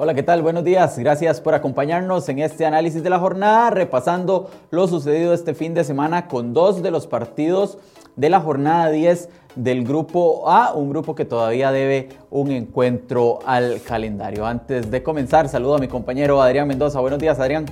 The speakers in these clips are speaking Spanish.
Hola, ¿qué tal? Buenos días. Gracias por acompañarnos en este análisis de la jornada, repasando lo sucedido este fin de semana con dos de los partidos de la jornada 10 del grupo A, un grupo que todavía debe un encuentro al calendario. Antes de comenzar, saludo a mi compañero Adrián Mendoza. Buenos días, Adrián.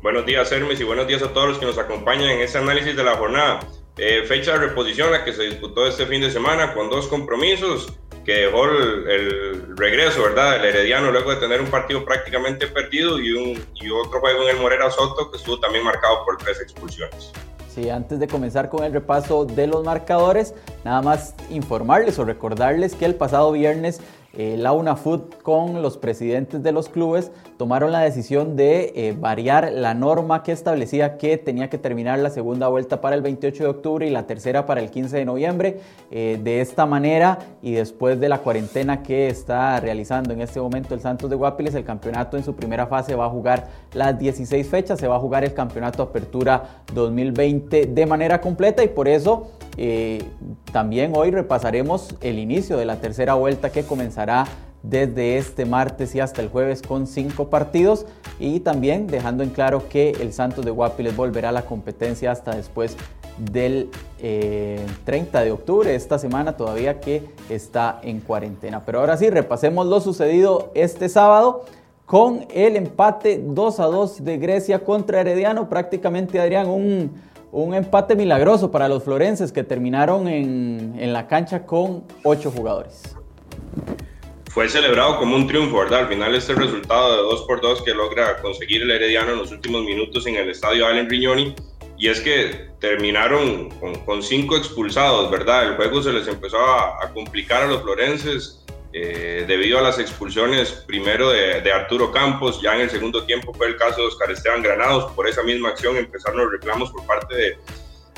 Buenos días, Hermes, y buenos días a todos los que nos acompañan en este análisis de la jornada. Eh, fecha de reposición la que se disputó este fin de semana con dos compromisos que dejó el, regreso, ¿verdad? El Herediano luego de tener un partido prácticamente perdido y, y otro juego en el Morera Soto que estuvo también marcado por tres expulsiones. Sí, antes de comenzar con el repaso de los marcadores, nada más informarles o recordarles que el pasado viernes eh, la UNAFUT con los presidentes de los clubes tomaron la decisión de eh, variar la norma que establecía que tenía que terminar la segunda vuelta para el 28 de octubre y la tercera para el 15 de noviembre. Eh, de esta manera y después de la cuarentena que está realizando en este momento el Santos de Guapiles, el campeonato en su primera fase va a jugar las 16 fechas, se va a jugar el campeonato Apertura 2020 de manera completa y por eso eh, también hoy repasaremos el inicio de la tercera vuelta que comenzará desde este martes y hasta el jueves con cinco partidos y también dejando en claro que el Santos de Guapiles volverá a la competencia hasta después del 30 eh, de octubre, esta semana todavía que está en cuarentena. Pero ahora sí, repasemos lo sucedido este sábado con el empate 2 a 2 de Grecia contra Herediano, prácticamente Adrián un un empate milagroso para los florenses que terminaron en, la cancha con ocho jugadores. Fue celebrado como un triunfo, ¿verdad? Al final este resultado de 2 por 2 que logra conseguir el Herediano en los últimos minutos en el estadio Allen Riñoni. Y es que terminaron con, cinco expulsados, ¿verdad? El juego se les empezó a, a complicar a los florenses eh, debido a las expulsiones primero de, Arturo Campos, ya en el segundo tiempo fue el caso de Oscar Esteban Granados, por esa misma acción empezaron los reclamos por parte de,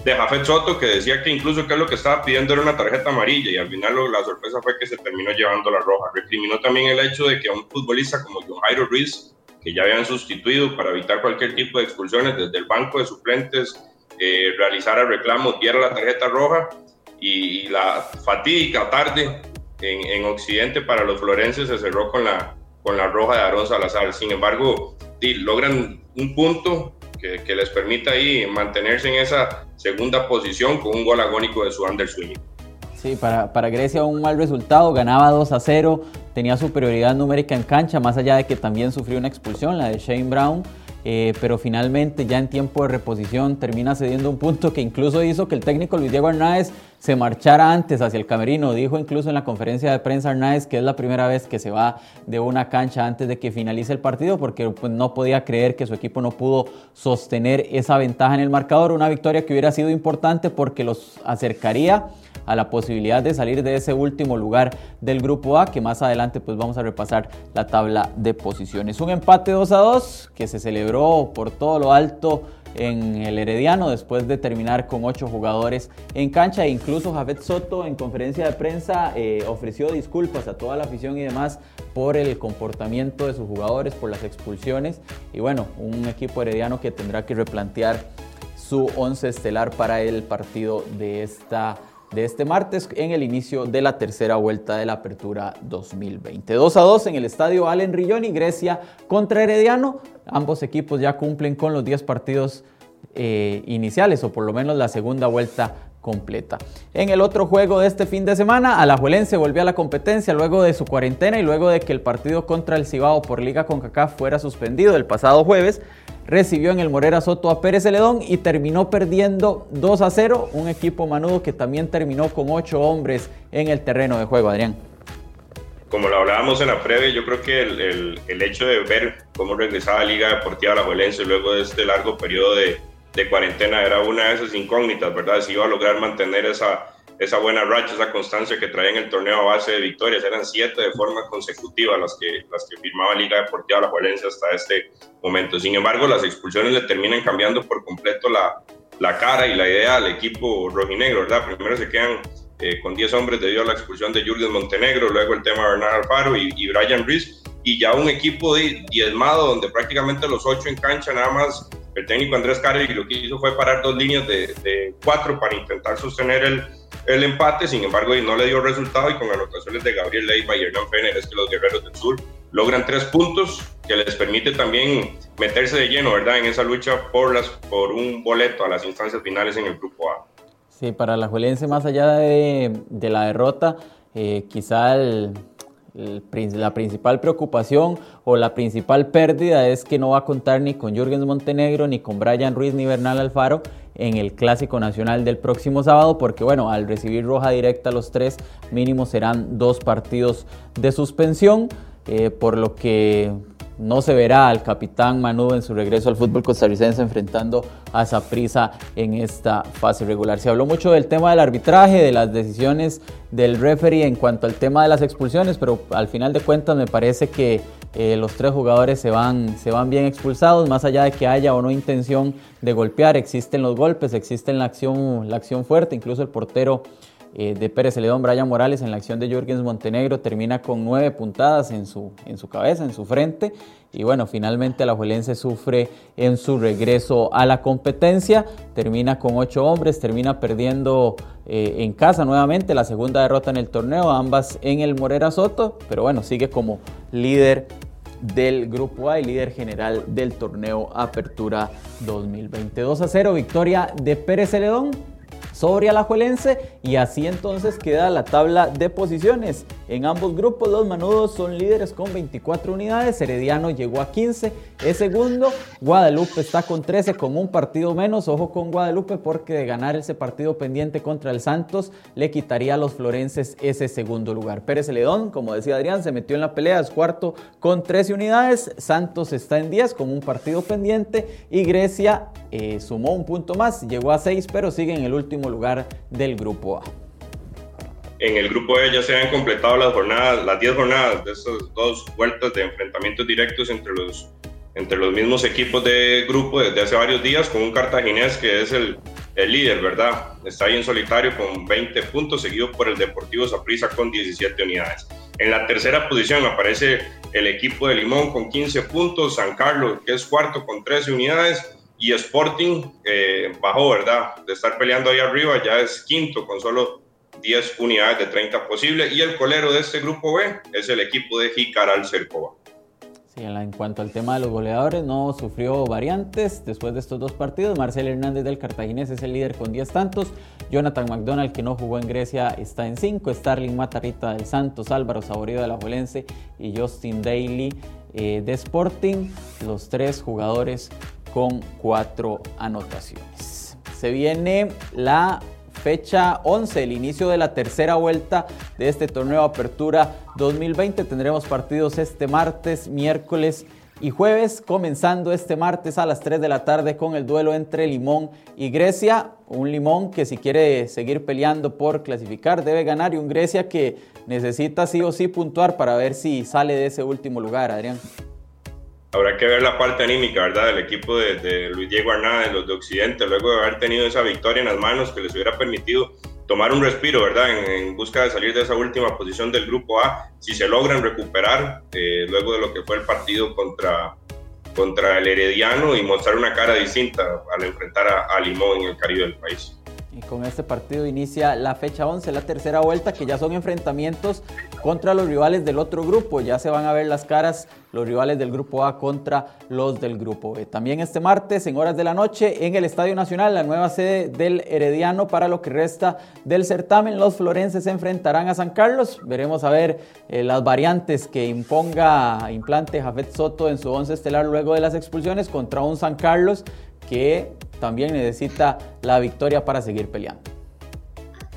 de Jafet Soto, que decía que incluso que lo que estaba pidiendo era una tarjeta amarilla y al final la sorpresa fue que se terminó llevando la roja. Recriminó también el hecho de que a un futbolista como John Jairo Ruiz, que ya habían sustituido para evitar cualquier tipo de expulsiones desde el banco de suplentes, eh, realizara el reclamo, diera la tarjeta roja y la fatídica tarde en, Occidente para los florenses se cerró con la, con la roja de Aaron Salazar. Sin embargo, logran un punto que, les permita ahí mantenerse en esa segunda posición con un gol agónico de su Swing. Sí, para, para, Grecia un mal resultado, ganaba 2 a 0, tenía superioridad numérica en cancha, más allá de que también sufrió una expulsión, la de Shane Brown. Eh, pero finalmente ya en tiempo de reposición termina cediendo un punto que incluso hizo que el técnico Luis Diego Hernández se marchara antes hacia el camerino. Dijo incluso en la conferencia de prensa Hernández que es la primera vez que se va de una cancha antes de que finalice el partido porque pues, no podía creer que su equipo no pudo sostener esa ventaja en el marcador. Una victoria que hubiera sido importante porque los acercaría a la posibilidad de salir de ese último lugar del grupo A, que más adelante pues vamos a repasar la tabla de posiciones. Un empate 2 a 2 que se celebró por todo lo alto en el Herediano después de terminar con ocho jugadores en cancha. E incluso Jafet Soto en conferencia de prensa eh, ofreció disculpas a toda la afición y demás por el comportamiento de sus jugadores, por las expulsiones. Y bueno, un equipo herediano que tendrá que replantear su once estelar para el partido de esta de este martes en el inicio de la tercera vuelta de la Apertura 2020. 2 a 2 en el estadio Allen Rilloni, Grecia contra Herediano. Ambos equipos ya cumplen con los 10 partidos eh, iniciales o por lo menos la segunda vuelta completa. En el otro juego de este fin de semana, Alajuelense volvió a la competencia luego de su cuarentena y luego de que el partido contra el Cibao por Liga CONCACAF fuera suspendido el pasado jueves recibió en el Morera Soto a Pérez Celedón y terminó perdiendo 2 a 0, un equipo manudo que también terminó con 8 hombres en el terreno de juego, Adrián. Como lo hablábamos en la previa, yo creo que el, el, hecho de ver cómo regresaba la Liga Deportiva La Juelense luego de este largo periodo de, de cuarentena era una de esas incógnitas, ¿verdad? Si iba a lograr mantener esa, esa buena racha, esa constancia que traía en el torneo a base de victorias. Eran siete de forma consecutiva las que, las que firmaba Liga Deportiva La Juelense hasta este momento. Sin embargo, las expulsiones le terminan cambiando por completo la, la cara y la idea al equipo rojinegro, ¿verdad? Primero se quedan eh, con 10 hombres debido a la expulsión de Jürgen Montenegro, luego el tema de Bernard Alfaro y, y Brian Rees, y ya un equipo diezmado donde prácticamente los ocho en cancha nada más el técnico Andrés Carey lo que hizo fue parar dos líneas de, de cuatro para intentar sostener el, el empate, sin embargo, no le dio resultado y con anotaciones de Gabriel Leiva y Hernán Fener es que los Guerreros del Sur logran tres puntos que les permite también meterse de lleno, ¿verdad? En esa lucha por, las, por un boleto a las instancias finales en el Grupo A. Sí, para la Juelense, más allá de, de la derrota, eh, quizá la principal preocupación o la principal pérdida es que no va a contar ni con Jürgens Montenegro, ni con Brian Ruiz, ni Bernal Alfaro en el Clásico Nacional del próximo sábado, porque bueno, al recibir roja directa los tres, mínimo serán dos partidos de suspensión, eh, por lo que no se verá al capitán Manu en su regreso al fútbol costarricense enfrentando a Saprissa en esta fase regular. Se habló mucho del tema del arbitraje, de las decisiones del referee en cuanto al tema de las expulsiones, pero al final de cuentas me parece que eh, los tres jugadores se van, se van bien expulsados, más allá de que haya o no intención de golpear, existen los golpes, existe la acción, la acción fuerte, incluso el portero eh, de Pérez Celedón, Brian Morales, en la acción de Jürgens Montenegro, termina con nueve puntadas en su, en su cabeza, en su frente. Y bueno, finalmente la Juelense sufre en su regreso a la competencia, termina con ocho hombres, termina perdiendo eh, en casa nuevamente la segunda derrota en el torneo, ambas en el Morera Soto, pero bueno, sigue como líder del Grupo A y líder general del torneo Apertura 2022 a 0, victoria de Pérez Celedón sobre Alajuelense y así entonces queda la tabla de posiciones. En ambos grupos los manudos son líderes con 24 unidades, Herediano llegó a 15, es segundo, Guadalupe está con 13 con un partido menos, ojo con Guadalupe porque de ganar ese partido pendiente contra el Santos le quitaría a los florenses ese segundo lugar. Pérez Celedón, como decía Adrián, se metió en la pelea, es cuarto con 13 unidades, Santos está en 10 con un partido pendiente. Y Grecia eh, sumó un punto más, llegó a 6 pero sigue en el último lugar del grupo A. En el grupo E ya se han completado las jornadas, las 10 jornadas de estas dos vueltas de enfrentamientos directos entre los, entre los mismos equipos de grupo desde hace varios días, con un cartaginés que es el, el líder, ¿verdad? Está ahí en solitario con 20 puntos, seguido por el Deportivo Saprissa con 17 unidades. En la tercera posición aparece el equipo de Limón con 15 puntos, San Carlos, que es cuarto con 13 unidades, y Sporting eh, bajó, ¿verdad? De estar peleando ahí arriba, ya es quinto con solo 10 unidades de 30 posibles. Y el colero de este grupo B es el equipo de Jicaral Cercova. Sí, en cuanto al tema de los goleadores, no sufrió variantes después de estos dos partidos. Marcel Hernández del Cartaginés es el líder con 10 tantos. Jonathan McDonald, que no jugó en Grecia, está en 5. Starling Matarrita del Santos, Álvaro Saborío de la Jolense y Justin Daly eh, de Sporting. Los tres jugadores con cuatro anotaciones. Se viene la fecha 11, el inicio de la tercera vuelta de este torneo Apertura 2020. Tendremos partidos este martes, miércoles y jueves, comenzando este martes a las 3 de la tarde con el duelo entre Limón y Grecia. Un Limón que si quiere seguir peleando por clasificar debe ganar y un Grecia que necesita sí o sí puntuar para ver si sale de ese último lugar, Adrián. Habrá que ver la parte anímica, ¿verdad? Del equipo de, Luis Diego de los de Occidente, luego de haber tenido esa victoria en las manos que les hubiera permitido tomar un respiro, ¿verdad? En, busca de salir de esa última posición del grupo A, si se logran recuperar eh, luego de lo que fue el partido contra, contra el Herediano y mostrar una cara distinta al enfrentar a, a Limón en el Caribe del país. Y con este partido inicia la fecha 11, la tercera vuelta, que ya son enfrentamientos contra los rivales del otro grupo. Ya se van a ver las caras los rivales del grupo A contra los del grupo B. También este martes, en horas de la noche, en el Estadio Nacional, la nueva sede del Herediano para lo que resta del certamen. Los florenses se enfrentarán a San Carlos. Veremos a ver eh, las variantes que imponga, implante Jafet Soto en su once estelar luego de las expulsiones contra un San Carlos que también necesita la victoria para seguir peleando.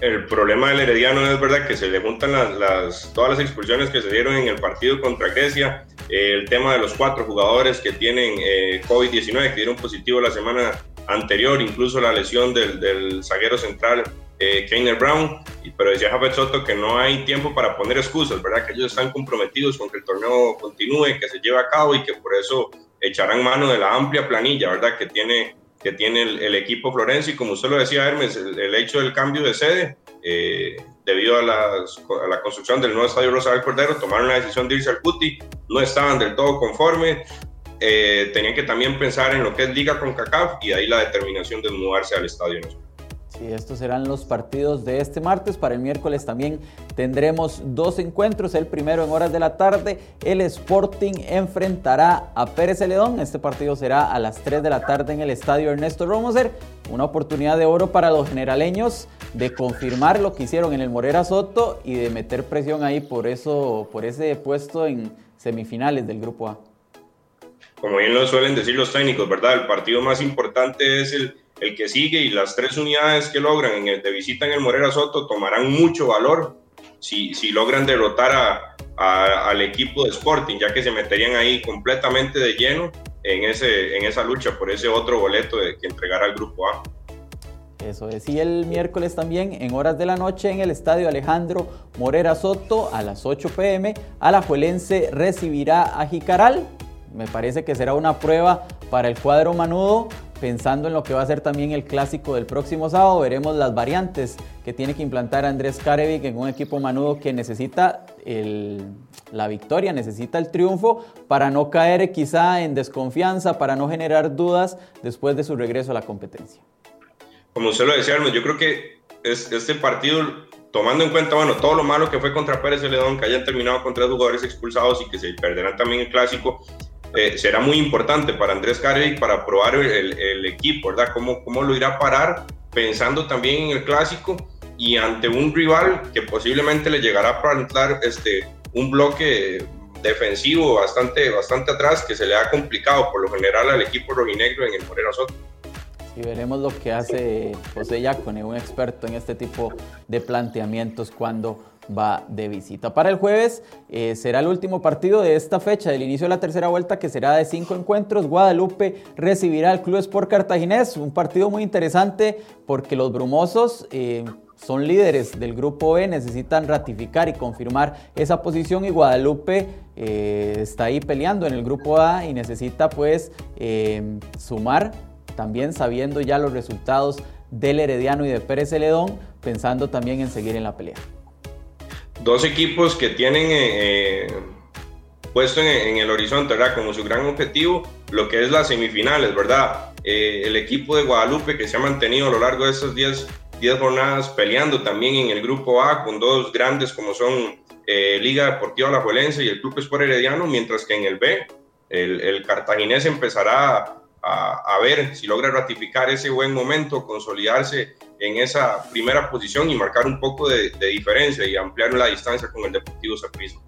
El problema del Herediano es verdad que se le juntan las, todas las expulsiones que se dieron en el partido contra Grecia, el tema de los cuatro jugadores que tienen eh, COVID-19, que dieron positivo la semana anterior, incluso la lesión del, zaguero central eh, Keiner Brown, pero decía Javier Soto que no hay tiempo para poner excusas, ¿verdad? Que ellos están comprometidos con que el torneo continúe, que se lleve a cabo y que por eso echarán mano de la amplia planilla, ¿verdad? Que tiene que tiene el, equipo Florencio y como usted lo decía Hermes, el, hecho del cambio de sede eh, debido a, la construcción del nuevo estadio Rosario Cordero tomaron la decisión de irse al Cuti, no estaban del todo conformes, eh, tenían que también pensar en lo que es Liga con CACAF y ahí la determinación de mudarse al estadio Sí, estos serán los partidos de este martes. Para el miércoles también tendremos dos encuentros. El primero en horas de la tarde, el Sporting enfrentará a Pérez Celedón. Este partido será a las 3 de la tarde en el estadio Ernesto Romoser. Una oportunidad de oro para los generaleños de confirmar lo que hicieron en el Morera Soto y de meter presión ahí por eso, por ese puesto en semifinales del grupo A. Como bien lo suelen decir los técnicos, ¿verdad? El partido más importante es el el que sigue y las tres unidades que logran en el de visita en el Morera Soto tomarán mucho valor si, si logran derrotar a, al equipo de Sporting, ya que se meterían ahí completamente de lleno en, ese, en esa lucha por ese otro boleto de, que entregará al Grupo A. Eso es, y el miércoles también en horas de la noche en el estadio Alejandro Morera Soto a las 8 pm, Alajuelense recibirá a Jicaral. Me parece que será una prueba para el cuadro manudo pensando en lo que va a ser también el clásico del próximo sábado, veremos las variantes que tiene que implantar Andrés Carevic en un equipo manudo que necesita la victoria, necesita el triunfo para no caer quizá en desconfianza, para no generar dudas después de su regreso a la competencia. Como usted lo decía, yo creo que este partido, tomando en cuenta bueno, todo lo malo que fue contra Pérez Celedón, que hayan terminado con tres jugadores expulsados y que se perderán también el clásico, eh, será muy importante para Andrés Carevic para probar el, equipo, ¿verdad? ¿Cómo, ¿Cómo lo irá a parar? Pensando también en el clásico y ante un rival que posiblemente le llegará a plantar este, un bloque defensivo bastante, bastante atrás que se le ha complicado por lo general al equipo rojinegro en el Moreno Soto. Y veremos lo que hace José Yacone, un experto en este tipo de planteamientos cuando va de visita. Para el jueves eh, será el último partido de esta fecha, del inicio de la tercera vuelta, que será de cinco encuentros. Guadalupe recibirá al Club Sport Cartaginés, un partido muy interesante porque los brumosos eh, son líderes del grupo B, necesitan ratificar y confirmar esa posición y Guadalupe eh, está ahí peleando en el grupo A y necesita pues sumar también sabiendo ya los resultados del Herediano y de Pérez Celedón, pensando también en seguir en la pelea dos equipos que tienen eh, eh, puesto en, el horizonte, ¿verdad? Como su gran objetivo, lo que es las semifinales, ¿verdad? Eh, el equipo de Guadalupe que se ha mantenido a lo largo de esas 10 jornadas peleando también en el grupo A con dos grandes como son Liga Deportiva Alajuelense y el Club Sport Herediano, mientras que en el B el, el cartaginés empezará a, ver si logra ratificar ese buen momento, consolidarse en esa primera posición y marcar un poco de, diferencia y ampliar la distancia con el Deportivo Saprissa.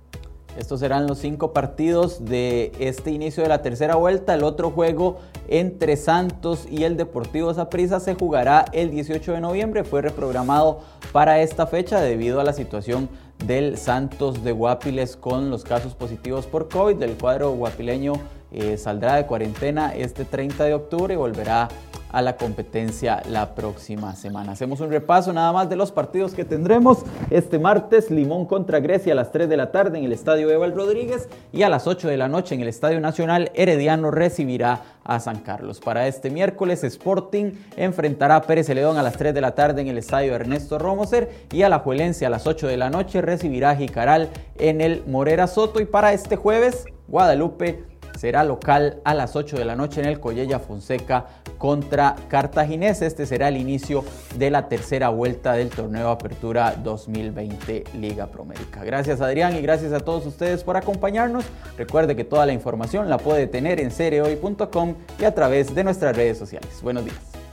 Estos serán los cinco partidos de este inicio de la tercera vuelta. El otro juego entre Santos y el Deportivo Saprissa se jugará el 18 de noviembre. Fue reprogramado para esta fecha debido a la situación del Santos de Guapiles con los casos positivos por COVID. del cuadro guapileño eh, saldrá de cuarentena este 30 de octubre y volverá a la competencia la próxima semana. Hacemos un repaso nada más de los partidos que tendremos este martes, Limón contra Grecia a las 3 de la tarde en el Estadio Eval Rodríguez y a las 8 de la noche en el Estadio Nacional Herediano recibirá a San Carlos. Para este miércoles, Sporting enfrentará a Pérez Celedón a las 3 de la tarde en el Estadio Ernesto Romoser y a la Juelense a las 8 de la noche recibirá a Jicaral en el Morera Soto y para este jueves, Guadalupe será local a las 8 de la noche en el Collella Fonseca contra Cartaginés. Este será el inicio de la tercera vuelta del torneo Apertura 2020 Liga Promérica. Gracias Adrián y gracias a todos ustedes por acompañarnos. Recuerde que toda la información la puede tener en cereoy.com y a través de nuestras redes sociales. Buenos días.